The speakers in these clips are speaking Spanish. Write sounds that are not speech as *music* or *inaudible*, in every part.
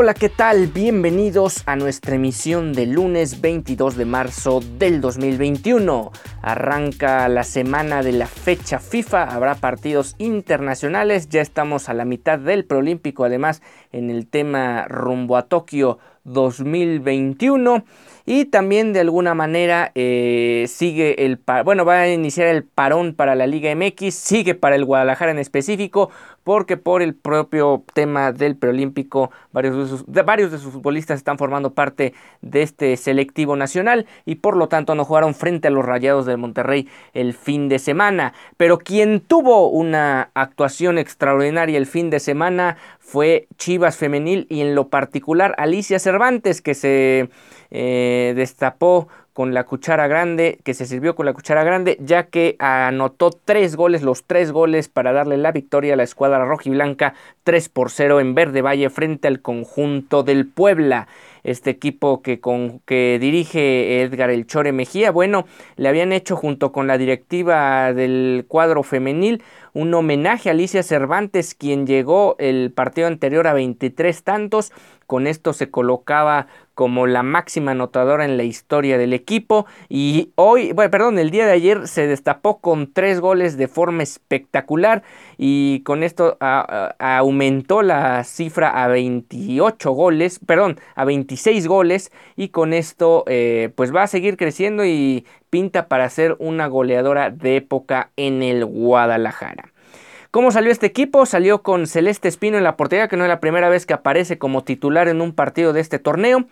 Hola, ¿qué tal? Bienvenidos a nuestra emisión de lunes 22 de marzo del 2021. Arranca la semana de la fecha FIFA, habrá partidos internacionales, ya estamos a la mitad del preolímpico, además en el tema rumbo a Tokio 2021 y también de alguna manera eh, sigue el bueno va a iniciar el parón para la Liga MX sigue para el Guadalajara en específico porque por el propio tema del preolímpico varios de, sus, varios de sus futbolistas están formando parte de este selectivo nacional y por lo tanto no jugaron frente a los Rayados de Monterrey el fin de semana. Pero quien tuvo una actuación extraordinaria el fin de semana fue Chivas Femenil y en lo particular Alicia Cervantes que se eh, destapó con la cuchara grande, que se sirvió con la cuchara grande, ya que anotó tres goles, los tres goles para darle la victoria a la escuadra rojiblanca 3 por 0 en Verde Valle frente al conjunto del Puebla. Este equipo que, con, que dirige Edgar El Chore Mejía, bueno, le habían hecho junto con la directiva del cuadro femenil un homenaje a Alicia Cervantes, quien llegó el partido anterior a 23 tantos. Con esto se colocaba como la máxima anotadora en la historia del equipo y hoy, bueno, perdón, el día de ayer se destapó con tres goles de forma espectacular y con esto aumentó la cifra a 28 goles, perdón, a 26 goles y con esto eh, pues va a seguir creciendo y pinta para ser una goleadora de época en el Guadalajara. ¿Cómo salió este equipo? Salió con Celeste Espino en la portería, que no es la primera vez que aparece como titular en un partido de este torneo.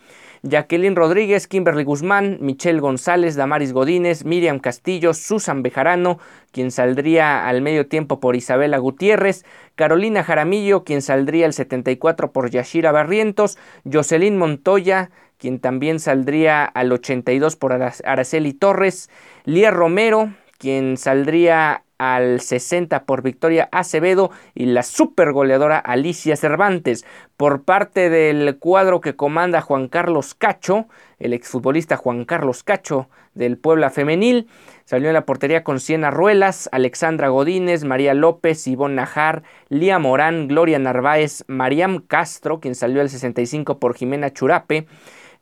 Jacqueline Rodríguez, Kimberly Guzmán, Michelle González, Damaris Godínez, Miriam Castillo, Susan Bejarano, quien saldría al medio tiempo por Isabela Gutiérrez, Carolina Jaramillo, quien saldría al 74 por Yashira Barrientos, Jocelyn Montoya, quien también saldría al 82 por Araceli Torres, Lía Romero, quien saldría al 60 por Victoria Acevedo y la super goleadora Alicia Cervantes. Por parte del cuadro que comanda Juan Carlos Cacho, el exfutbolista Juan Carlos Cacho del Puebla Femenil, salió en la portería con Siena Ruelas, Alexandra Godínez, María López, Ivonne Najar, Lía Morán, Gloria Narváez, Mariam Castro, quien salió al 65 por Jimena Churape,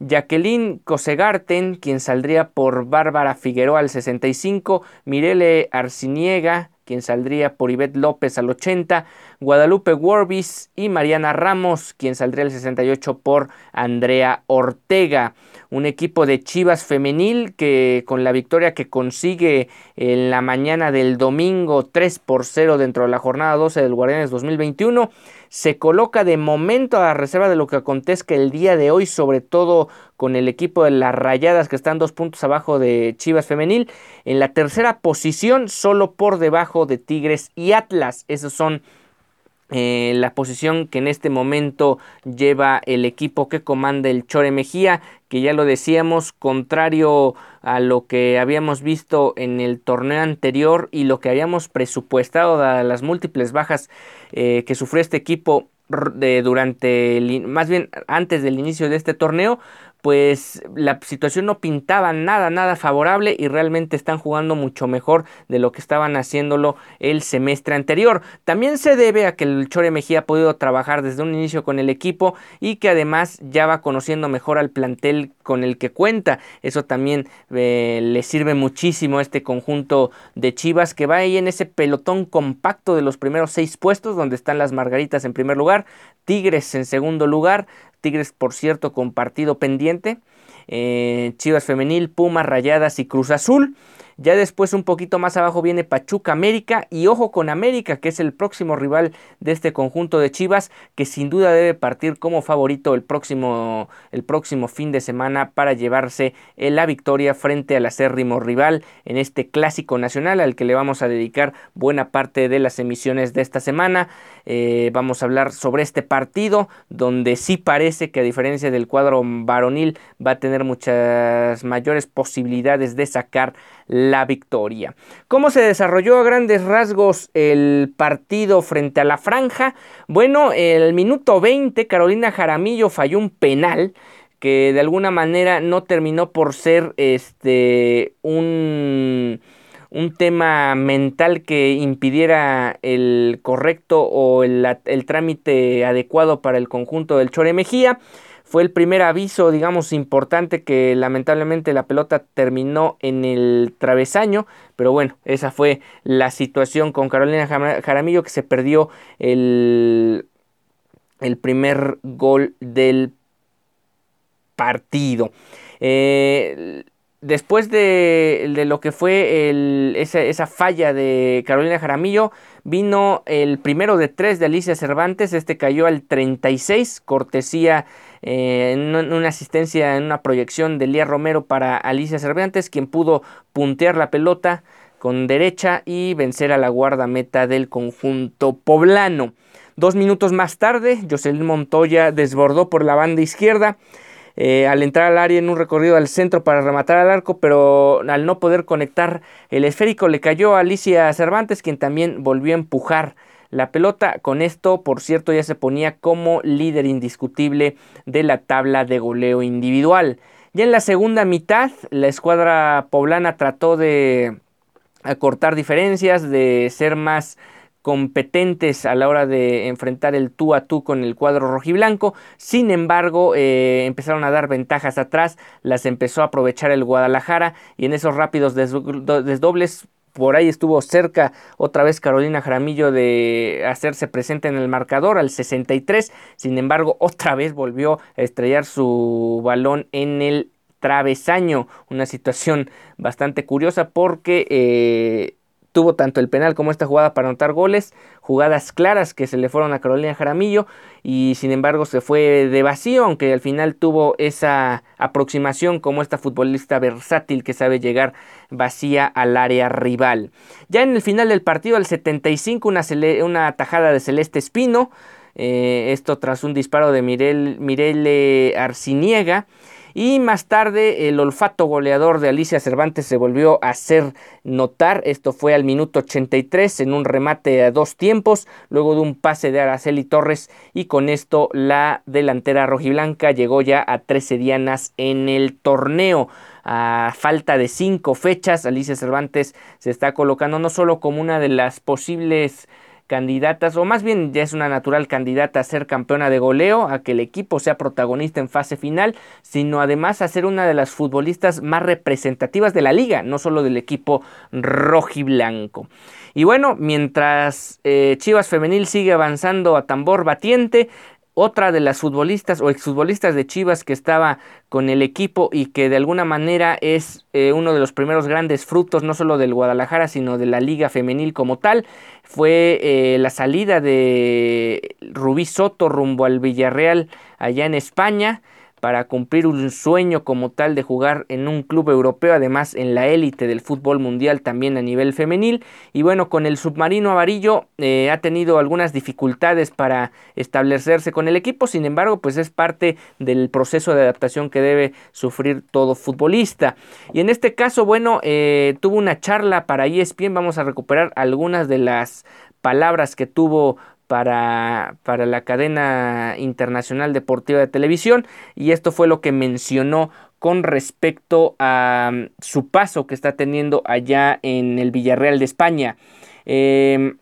Jacqueline Cosegarten, quien saldría por Bárbara Figueroa al 65, Mirele Arciniega, quien saldría por Ivette López al 80, Guadalupe Warbis y Mariana Ramos, quien saldría al 68 por Andrea Ortega. Un equipo de Chivas femenil que con la victoria que consigue en la mañana del domingo 3 por 0 dentro de la jornada 12 del Guardianes 2021 se coloca de momento a la reserva de lo que acontezca el día de hoy, sobre todo con el equipo de las Rayadas que están dos puntos abajo de Chivas Femenil, en la tercera posición, solo por debajo de Tigres y Atlas. Esos son eh, la posición que en este momento lleva el equipo que comanda el Chore Mejía, que ya lo decíamos, contrario a lo que habíamos visto en el torneo anterior y lo que habíamos presupuestado a las múltiples bajas eh, que sufrió este equipo de, durante, más bien antes del inicio de este torneo, pues la situación no pintaba nada, nada favorable y realmente están jugando mucho mejor de lo que estaban haciéndolo el semestre anterior. También se debe a que el Chore Mejía ha podido trabajar desde un inicio con el equipo y que además ya va conociendo mejor al plantel con el que cuenta. Eso también eh, le sirve muchísimo a este conjunto de Chivas que va ahí en ese pelotón compacto de los primeros seis puestos donde están las Margaritas en primer lugar, Tigres en segundo lugar, Tigres, por cierto, con partido pendiente. Eh, Chivas Femenil, Pumas, Rayadas y Cruz Azul. Ya después un poquito más abajo viene Pachuca América y ojo con América, que es el próximo rival de este conjunto de Chivas, que sin duda debe partir como favorito el próximo, el próximo fin de semana para llevarse la victoria frente al acérrimo rival en este clásico nacional al que le vamos a dedicar buena parte de las emisiones de esta semana. Eh, vamos a hablar sobre este partido donde sí parece que a diferencia del cuadro varonil va a tener muchas mayores posibilidades de sacar la victoria. ¿Cómo se desarrolló a grandes rasgos el partido frente a la franja? Bueno, el minuto 20 Carolina Jaramillo falló un penal que de alguna manera no terminó por ser este un un tema mental que impidiera el correcto o el, trámite adecuado para el conjunto del Chore Mejía. Fue el primer aviso, digamos, importante que lamentablemente la pelota terminó en el travesaño. Pero bueno, esa fue la situación con Carolina Jaramillo que se perdió el, el primer gol del partido. Eh, después de, lo que fue esa, falla de Carolina Jaramillo, vino el primero de tres de Alicia Cervantes. Este cayó al 36, cortesía eh, en una asistencia, en una proyección de Lía Romero para Alicia Cervantes, quien pudo puntear la pelota con derecha y vencer a la guardameta del conjunto poblano. Dos minutos más tarde, Jocelyn Montoya desbordó por la banda izquierda eh, al entrar al área en un recorrido al centro para rematar al arco, pero al no poder conectar el esférico le cayó a Alicia Cervantes, quien también volvió a empujar la pelota. Con esto, por cierto, ya se ponía como líder indiscutible de la tabla de goleo individual. Ya en la segunda mitad, la escuadra poblana trató de acortar diferencias, de ser más competentes a la hora de enfrentar el tú a tú con el cuadro rojiblanco. Sin embargo, eh, empezaron a dar ventajas atrás, las empezó a aprovechar el Guadalajara y en esos rápidos desdobles por ahí estuvo cerca otra vez Carolina Jaramillo de hacerse presente en el marcador al 63. Sin embargo, *laughs* otra vez volvió a estrellar su balón en el travesaño. Una situación bastante curiosa porque eh, tuvo tanto el penal como esta jugada para anotar goles, jugadas claras que se le fueron a Carolina Jaramillo y sin embargo se fue de vacío, aunque al final tuvo esa aproximación como esta futbolista versátil que sabe llegar vacía al área rival. Ya en el final del partido, al 75, una, una tajada de Celeste Espino, eh, esto tras un disparo de Mirel, Mirele Arciniega. Y más tarde el olfato goleador de Alicia Cervantes se volvió a hacer notar. Esto fue al minuto 83 en un remate a dos tiempos, luego de un pase de Araceli Torres y con esto la delantera rojiblanca llegó ya a 13 dianas en el torneo a falta de cinco fechas, Alicia Cervantes se está colocando no solo como una de las posibles candidatas, o más bien ya es una natural candidata a ser campeona de goleo, a que el equipo sea protagonista en fase final, sino además a ser una de las futbolistas más representativas de la liga, no solo del equipo rojiblanco. Y bueno, mientras eh, Chivas Femenil sigue avanzando a tambor batiente, otra de las futbolistas o exfutbolistas de Chivas que estaba con el equipo y que de alguna manera es eh, uno de los primeros grandes frutos no solo del Guadalajara sino de la liga femenil como tal fue eh, la salida de Rubí Soto rumbo al Villarreal allá en España para cumplir un sueño como tal de jugar en un club europeo, además en la élite del fútbol mundial también a nivel femenil. Y bueno, con el submarino amarillo eh, ha tenido algunas dificultades para establecerse con el equipo, sin embargo, pues es parte del proceso de adaptación que debe sufrir todo futbolista. Y en este caso, bueno, eh, tuvo una charla para ESPN, vamos a recuperar algunas de las palabras que tuvo para, para la cadena internacional deportiva de televisión y esto fue lo que mencionó con respecto a mm, su paso que está teniendo allá en el Villarreal de España. Em,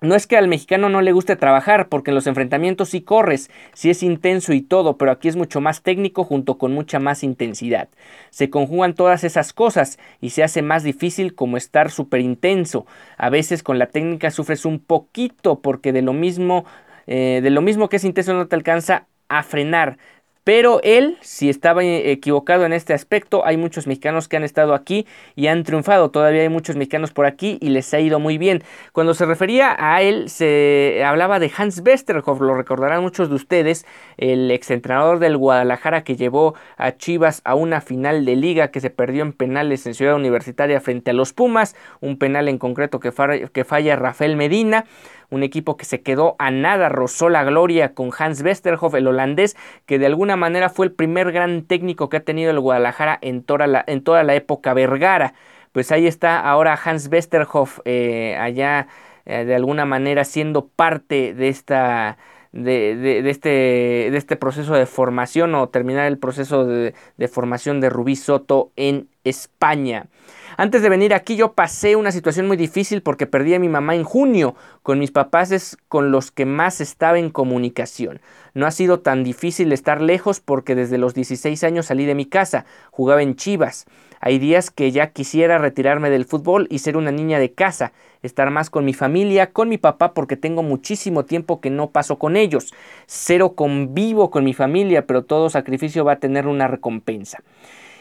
no es que al mexicano no le guste trabajar, porque en los enfrentamientos sí corres, sí es intenso y todo, pero aquí es mucho más técnico junto con mucha más intensidad. Se conjugan todas esas cosas y se hace más difícil como estar súper intenso. A veces con la técnica sufres un poquito porque de lo mismo, eh, de lo mismo que es intenso no te alcanza a frenar pero él, si estaba equivocado en este aspecto, hay muchos mexicanos que han estado aquí y han triunfado. Todavía hay muchos mexicanos por aquí y les ha ido muy bien. Cuando se refería a él, se hablaba de Hans Westerhoff, lo recordarán muchos de ustedes, el exentrenador del Guadalajara que llevó a Chivas a una final de liga que se perdió en penales en Ciudad Universitaria frente a los Pumas, un penal en concreto que que falla Rafael Medina un equipo que se quedó a nada, rozó la gloria con Hans Westerhoff, el holandés, que de alguna manera fue el primer gran técnico que ha tenido el Guadalajara en toda la, en toda la época Vergara. Pues ahí está ahora Hans Westerhoff eh, allá eh, de alguna manera siendo parte de esta de, de, este, de este proceso de formación o terminar el proceso de, de formación de Rubí Soto en España. Antes de venir aquí yo pasé una situación muy difícil porque perdí a mi mamá en junio. Con mis papás es con los que más estaba en comunicación. No ha sido tan difícil estar lejos porque desde los 16 años salí de mi casa, jugaba en Chivas. Hay días que ya quisiera retirarme del fútbol y ser una niña de casa, estar más con mi familia, con mi papá porque tengo muchísimo tiempo que no paso con ellos. Cero convivo con mi familia, pero todo sacrificio va a tener una recompensa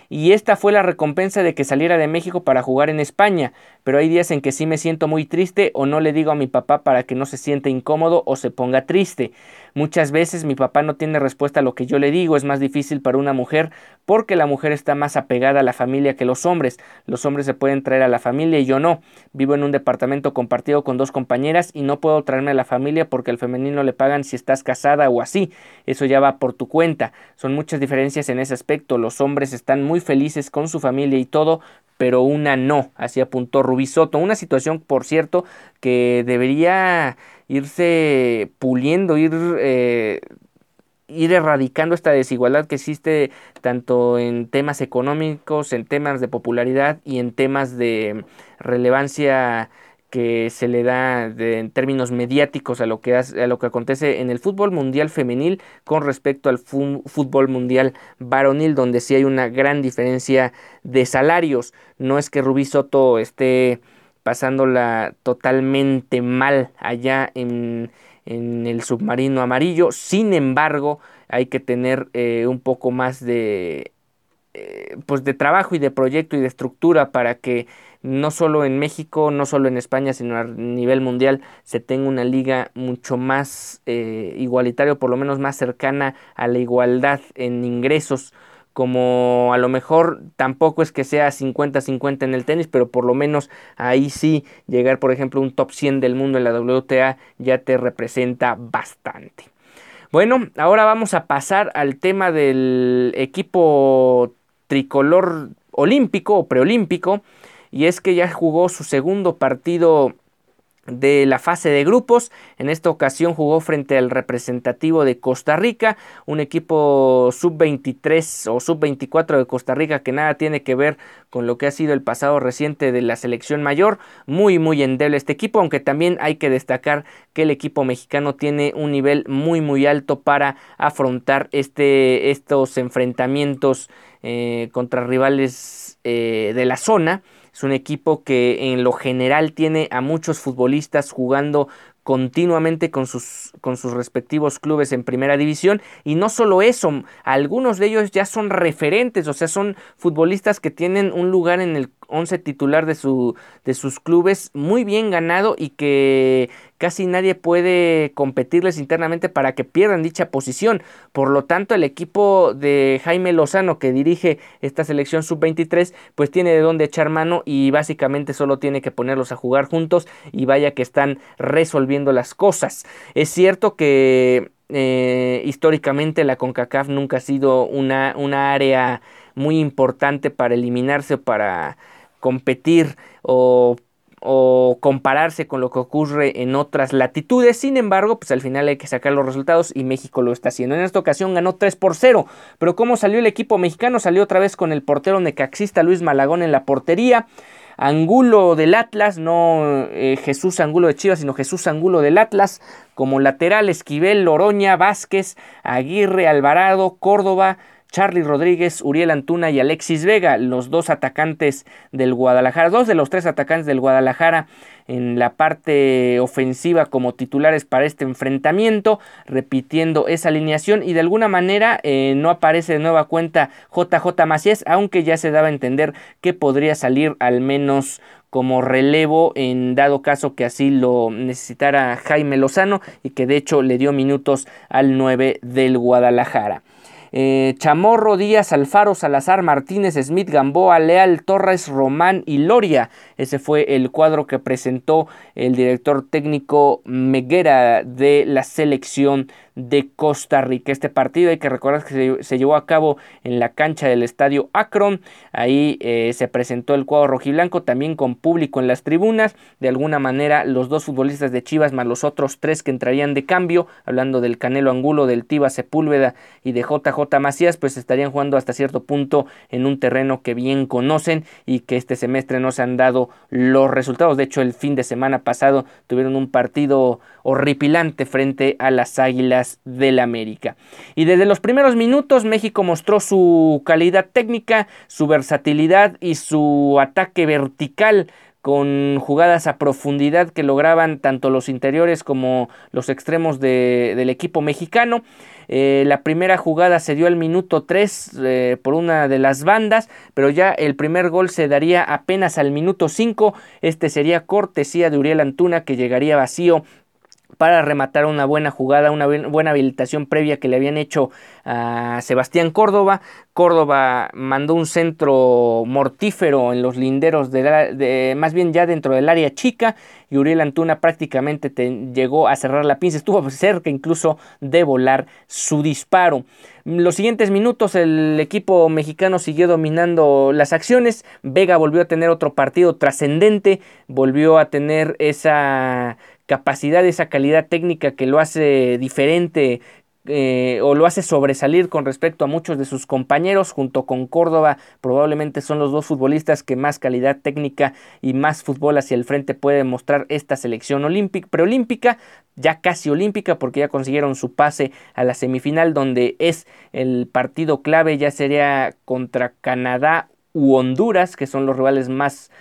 y esta fue la recompensa de que saliera de México para jugar en España, pero hay días en que sí me siento muy triste o no le digo a mi papá para que no se sienta incómodo o se ponga triste. Muchas veces mi papá no tiene respuesta a lo que yo le digo, es más difícil para una mujer porque la mujer está más apegada a la familia que los hombres. Los hombres se pueden traer a la familia y yo no. Vivo en un departamento compartido con dos compañeras y no puedo traerme a la familia porque al femenino le pagan si estás casada o así. Eso ya va por tu cuenta. Son muchas diferencias en ese aspecto. Los hombres están muy felices con su familia y todo, pero una no, así apuntó Rubisoto. Una situación, por cierto, que debería irse puliendo, ir, eh, ir erradicando esta desigualdad que existe tanto en temas económicos, en temas de popularidad y en temas de relevancia que se le da en términos mediáticos a lo, que a lo que acontece en el fútbol mundial femenil con respecto al fútbol mundial varonil, donde sí hay una gran diferencia de salarios. No es que Rubí Soto esté pasándola totalmente mal allá en, el submarino amarillo, sin embargo hay que tener eh, un poco más de eh, pues de trabajo y de proyecto y de estructura para que no solo en México, no solo en España, sino a nivel mundial se tenga una liga mucho más eh, igualitaria, por lo menos más cercana a la igualdad en ingresos como a lo mejor tampoco es que sea 50-50 en el tenis, pero por lo menos ahí sí llegar, por ejemplo, un top 100 del mundo en la WTA ya te representa bastante. Bueno, ahora vamos a pasar al tema del equipo tricolor olímpico o preolímpico y es que ya jugó su segundo partido de la fase de grupos. En esta ocasión jugó frente al representativo de Costa Rica, un equipo sub-23 o sub-24 de Costa Rica que nada tiene que ver con lo que ha sido el pasado reciente de la selección mayor. Muy, muy endeble este equipo, aunque también hay que destacar que el equipo mexicano tiene un nivel muy, muy alto para afrontar este, estos enfrentamientos eh, contra rivales eh, de la zona. Es un equipo que en lo general tiene a muchos futbolistas jugando continuamente con sus, con sus respectivos clubes en primera división. Y no solo eso, algunos de ellos ya son referentes, o sea, son futbolistas que tienen un lugar en el 11 titular de, su, de sus clubes muy bien ganado y que casi nadie puede competirles internamente para que pierdan dicha posición. Por lo tanto, el equipo de Jaime Lozano que dirige esta selección sub-23 pues tiene de dónde echar mano y básicamente solo tiene que ponerlos a jugar juntos y vaya que están resolviendo las cosas. Es cierto que eh, históricamente la CONCACAF nunca ha sido una, una área muy importante para eliminarse o para competir o, compararse con lo que ocurre en otras latitudes. Sin embargo, pues al final hay que sacar los resultados y México lo está haciendo. En esta ocasión ganó 3 por 0. Pero ¿cómo salió el equipo mexicano? Salió otra vez con el portero necaxista Luis Malagón en la portería. Angulo del Atlas, no eh, Jesús Angulo de Chivas, sino Jesús Angulo del Atlas, como lateral Esquivel, Loroña, Vázquez, Aguirre, Alvarado, Córdoba, Charlie Rodríguez, Uriel Antuna y Alexis Vega, los dos atacantes del Guadalajara, dos de los tres atacantes del Guadalajara en la parte ofensiva como titulares para este enfrentamiento, repitiendo esa alineación y de alguna manera eh, no aparece de nueva cuenta JJ Macías, aunque ya se daba a entender que podría salir al menos como relevo en dado caso que así lo necesitara Jaime Lozano y que de hecho le dio minutos al 9 del Guadalajara. Eh, Chamorro, Díaz, Alfaro, Salazar, Martínez, Smith, Gamboa, Leal, Torres, Román y Loria. Ese fue el cuadro que presentó el director técnico Meguera de la selección de Costa Rica. Este partido hay que recordar que se, llevó a cabo en la cancha del estadio Akron. Ahí eh, se presentó el cuadro rojiblanco también con público en las tribunas. De alguna manera los dos futbolistas de Chivas más los otros tres que entrarían de cambio, hablando del Canelo Angulo, del Tiba Sepúlveda y de JJ Macías, pues estarían jugando hasta cierto punto en un terreno que bien conocen y que este semestre no se han dado los resultados. De hecho, el fin de semana pasado tuvieron un partido horripilante frente a las Águilas del América. Y desde los primeros minutos México mostró su calidad técnica, su versatilidad y su ataque vertical con jugadas a profundidad que lograban tanto los interiores como los extremos del equipo mexicano. Eh, la primera jugada se dio al minuto 3 eh, por una de las bandas, pero ya el primer gol se daría apenas al minuto 5. Este sería cortesía de Uriel Antuna que llegaría vacío para rematar una buena jugada, una buena habilitación previa que le habían hecho a Sebastián Córdoba. Córdoba mandó un centro mortífero en los linderos, de, más bien ya dentro del área chica, y Uriel Antuna prácticamente llegó a cerrar la pinza, estuvo cerca incluso de volar su disparo. Los siguientes minutos el equipo mexicano siguió dominando las acciones, Vega volvió a tener otro partido trascendente, volvió a tener esa capacidad, esa calidad técnica que lo hace diferente eh, o lo hace sobresalir con respecto a muchos de sus compañeros, junto con Córdoba, probablemente son los dos futbolistas que más calidad técnica y más fútbol hacia el frente puede mostrar esta selección olímpica, preolímpica, ya casi olímpica, porque ya consiguieron su pase a la semifinal, donde es el partido clave, ya sería contra Canadá u Honduras, que son los rivales más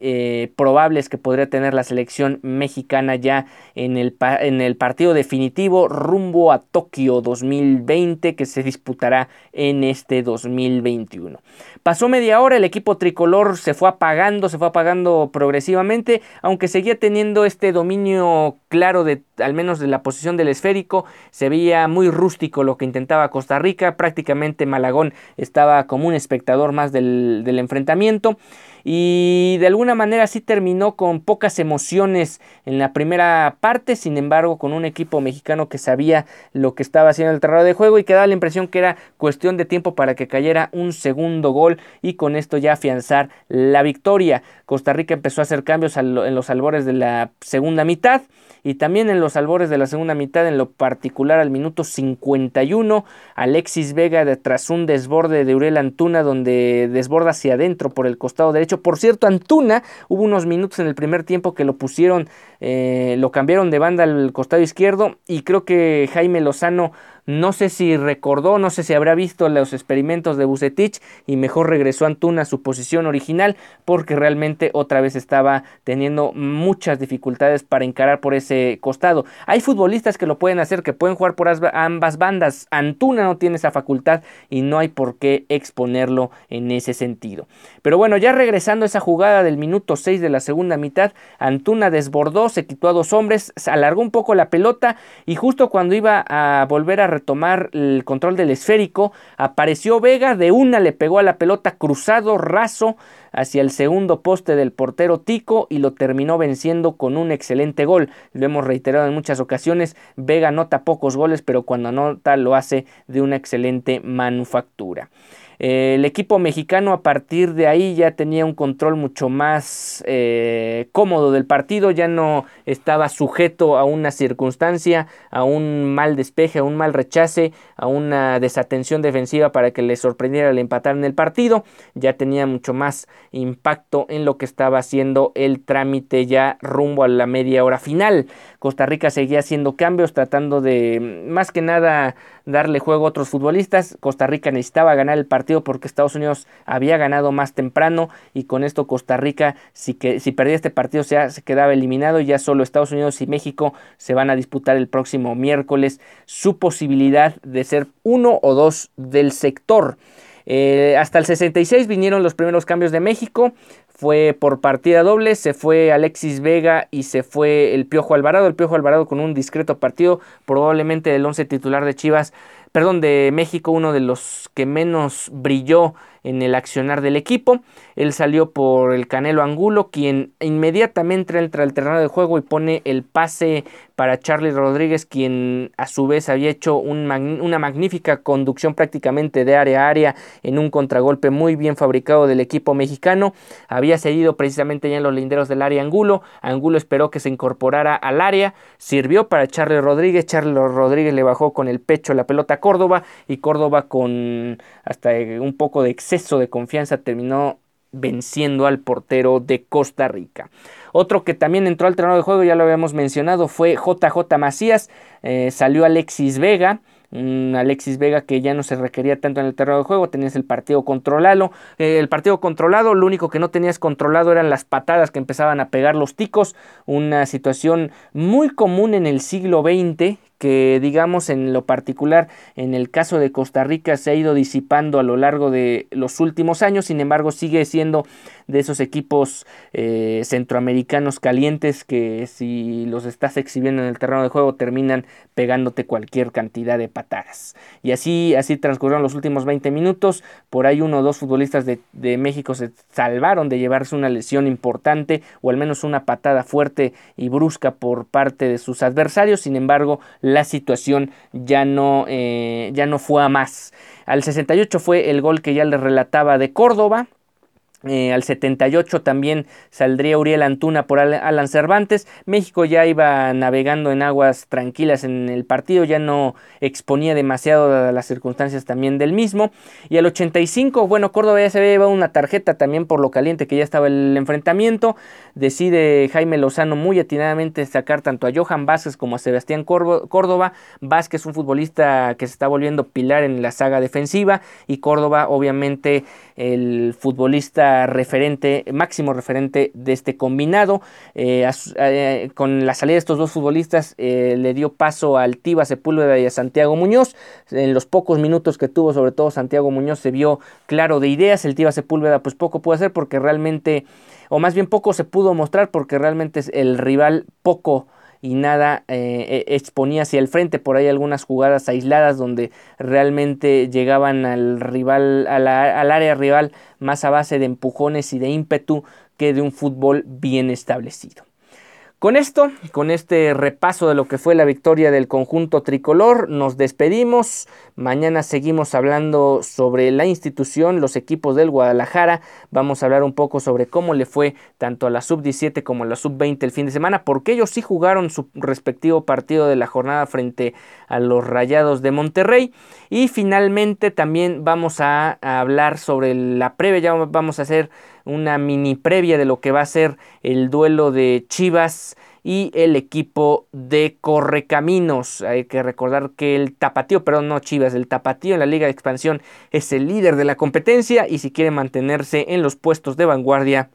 eh, probables que podría tener la selección mexicana ya en el, en el partido definitivo rumbo a Tokio 2020 que se disputará en este 2021. Pasó media hora, el equipo tricolor se fue apagando, se fue apagando progresivamente, aunque seguía teniendo este dominio claro de al menos de la posición del esférico, se veía muy rústico lo que intentaba Costa Rica, prácticamente Malagón estaba como un espectador más del, del enfrentamiento y de alguna manera sí terminó con pocas emociones en la primera parte, sin embargo con un equipo mexicano que sabía lo que estaba haciendo el terreno de juego y que daba la impresión que era cuestión de tiempo para que cayera un segundo gol y con esto ya afianzar la victoria. Costa Rica empezó a hacer cambios en los albores de la segunda mitad y también en los albores de la segunda mitad, en lo particular al minuto 51, Alexis Vega tras un desborde de Uriel Antuna donde desborda hacia adentro por el costado derecho. Por cierto, Antuna hubo unos minutos en el primer tiempo que lo pusieron, eh, lo cambiaron de banda al costado izquierdo y creo que Jaime Lozano no sé si recordó, no sé si habrá visto los experimentos de Bucetich y mejor regresó Antuna a su posición original porque realmente otra vez estaba teniendo muchas dificultades para encarar por ese costado. Hay futbolistas que lo pueden hacer, que pueden jugar por ambas bandas. Antuna no tiene esa facultad y no hay por qué exponerlo en ese sentido. Pero bueno, ya regresando a esa jugada del minuto 6 de la segunda mitad, Antuna desbordó, se quitó a dos hombres, alargó un poco la pelota y justo cuando iba a volver a retomar el control del esférico, apareció Vega, de una le pegó a la pelota cruzado, raso, hacia el segundo poste del portero Tico y lo terminó venciendo con un excelente gol. Lo hemos reiterado en muchas ocasiones, Vega nota pocos goles, pero cuando anota lo hace de una excelente manufactura. El equipo mexicano a partir de ahí ya tenía un control mucho más eh, cómodo del partido, ya no estaba sujeto a una circunstancia, a un mal despeje, a un mal rechace, a una desatención defensiva para que le sorprendiera el empatar en el partido, ya tenía mucho más impacto en lo que estaba haciendo el trámite ya rumbo a la media hora final. Costa Rica seguía haciendo cambios, tratando de más que nada darle juego a otros futbolistas. Costa Rica necesitaba ganar el partido porque Estados Unidos había ganado más temprano y con esto Costa Rica, si, que, si perdía este partido, se, quedaba eliminado ya solo Estados Unidos y México se van a disputar el próximo miércoles su posibilidad de ser uno o dos del sector. Eh, hasta el 66 vinieron los primeros cambios de México. Fue por partida doble, se fue Alexis Vega y se fue el Piojo Alvarado. El Piojo Alvarado con un discreto partido, probablemente el 11 titular de Chivas, perdón, de México, uno de los que menos brilló en el accionar del equipo. Él salió por el Canelo Angulo, quien inmediatamente entra al terreno de juego y pone el pase para Charlie Rodríguez, quien a su vez había hecho una magnífica conducción prácticamente de área a área en un contragolpe muy bien fabricado del equipo mexicano. Había cedido precisamente ya en los linderos del área Angulo. Angulo esperó que se incorporara al área. Sirvió para Charlie Rodríguez. Charlie Rodríguez le bajó con el pecho la pelota a Córdoba y Córdoba con hasta un poco de exceso de confianza terminó venciendo al portero de Costa Rica. Otro que también entró al terreno de juego, ya lo habíamos mencionado, fue JJ Macías. Eh, salió Alexis Vega. Alexis Vega que ya no se requería tanto en el terreno de juego, tenías el partido controlado, eh, el partido controlado, lo único que no tenías controlado eran las patadas que empezaban a pegar los ticos, una situación muy común en el siglo XX que digamos en lo particular en el caso de Costa Rica se ha ido disipando a lo largo de los últimos años, sin embargo sigue siendo de esos equipos eh, centroamericanos calientes que si los estás exhibiendo en el terreno de juego terminan pegándote cualquier cantidad de patadas. Y así, así transcurrieron los últimos 20 minutos, por ahí uno o dos futbolistas de, de México se salvaron de llevarse una lesión importante o al menos una patada fuerte y brusca por parte de sus adversarios, sin embargo la situación ya no, eh, ya no fue a más. Al 68 fue el gol que ya le relataba de Córdoba. Eh, al 78 también saldría Uriel Antuna por Alan Cervantes. México ya iba navegando en aguas tranquilas en el partido, ya no exponía demasiado las circunstancias también del mismo. Y al 85, bueno, Córdoba ya se había llevado una tarjeta también por lo caliente que ya estaba el enfrentamiento. Decide Jaime Lozano muy atinadamente sacar tanto a Johan Vázquez como a Sebastián Córdoba. Vázquez, un futbolista que se está volviendo pilar en la saga defensiva, y Córdoba, obviamente, el futbolista referente, máximo referente de este combinado. Eh, eh, con la salida de estos dos futbolistas eh, le dio paso al Tiva Sepúlveda y a Santiago Muñoz. En los pocos minutos que tuvo, sobre todo Santiago Muñoz, se vio claro de ideas. El Tiva Sepúlveda pues poco puede hacer porque realmente, o más bien poco se pudo mostrar porque realmente es el rival poco y nada eh, e, exponía hacia el frente. Por ahí algunas jugadas aisladas donde realmente llegaban al rival, al área rival más a base de empujones y de ímpetu que de un fútbol bien establecido. Con esto, con este repaso de lo que fue la victoria del conjunto tricolor, nos despedimos. Mañana seguimos hablando sobre la institución, los equipos del Guadalajara. Vamos a hablar un poco sobre cómo le fue tanto a la sub-17 como a la sub-20 el fin de semana, porque ellos sí jugaron su respectivo partido de la jornada frente a los Rayados de Monterrey. Y finalmente también vamos a, hablar sobre la previa, ya vamos a hacer una mini previa de lo que va a ser el duelo de Chivas y el equipo de Correcaminos. Hay que recordar que el Tapatío, perdón, no Chivas, el Tapatío en la Liga de Expansión es el líder de la competencia y si quiere mantenerse en los puestos de vanguardia,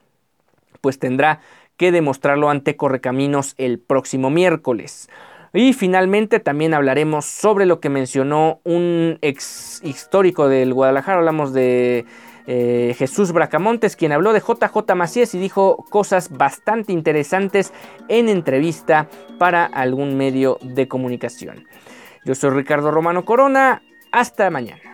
pues tendrá que demostrarlo ante Correcaminos el próximo miércoles. Y finalmente también hablaremos sobre lo que mencionó un ex histórico del Guadalajara, hablamos de eh, Jesús Bracamontes, quien habló de JJ Macías y dijo cosas bastante interesantes en entrevista para algún medio de comunicación. Yo soy Ricardo Romano Corona, hasta mañana.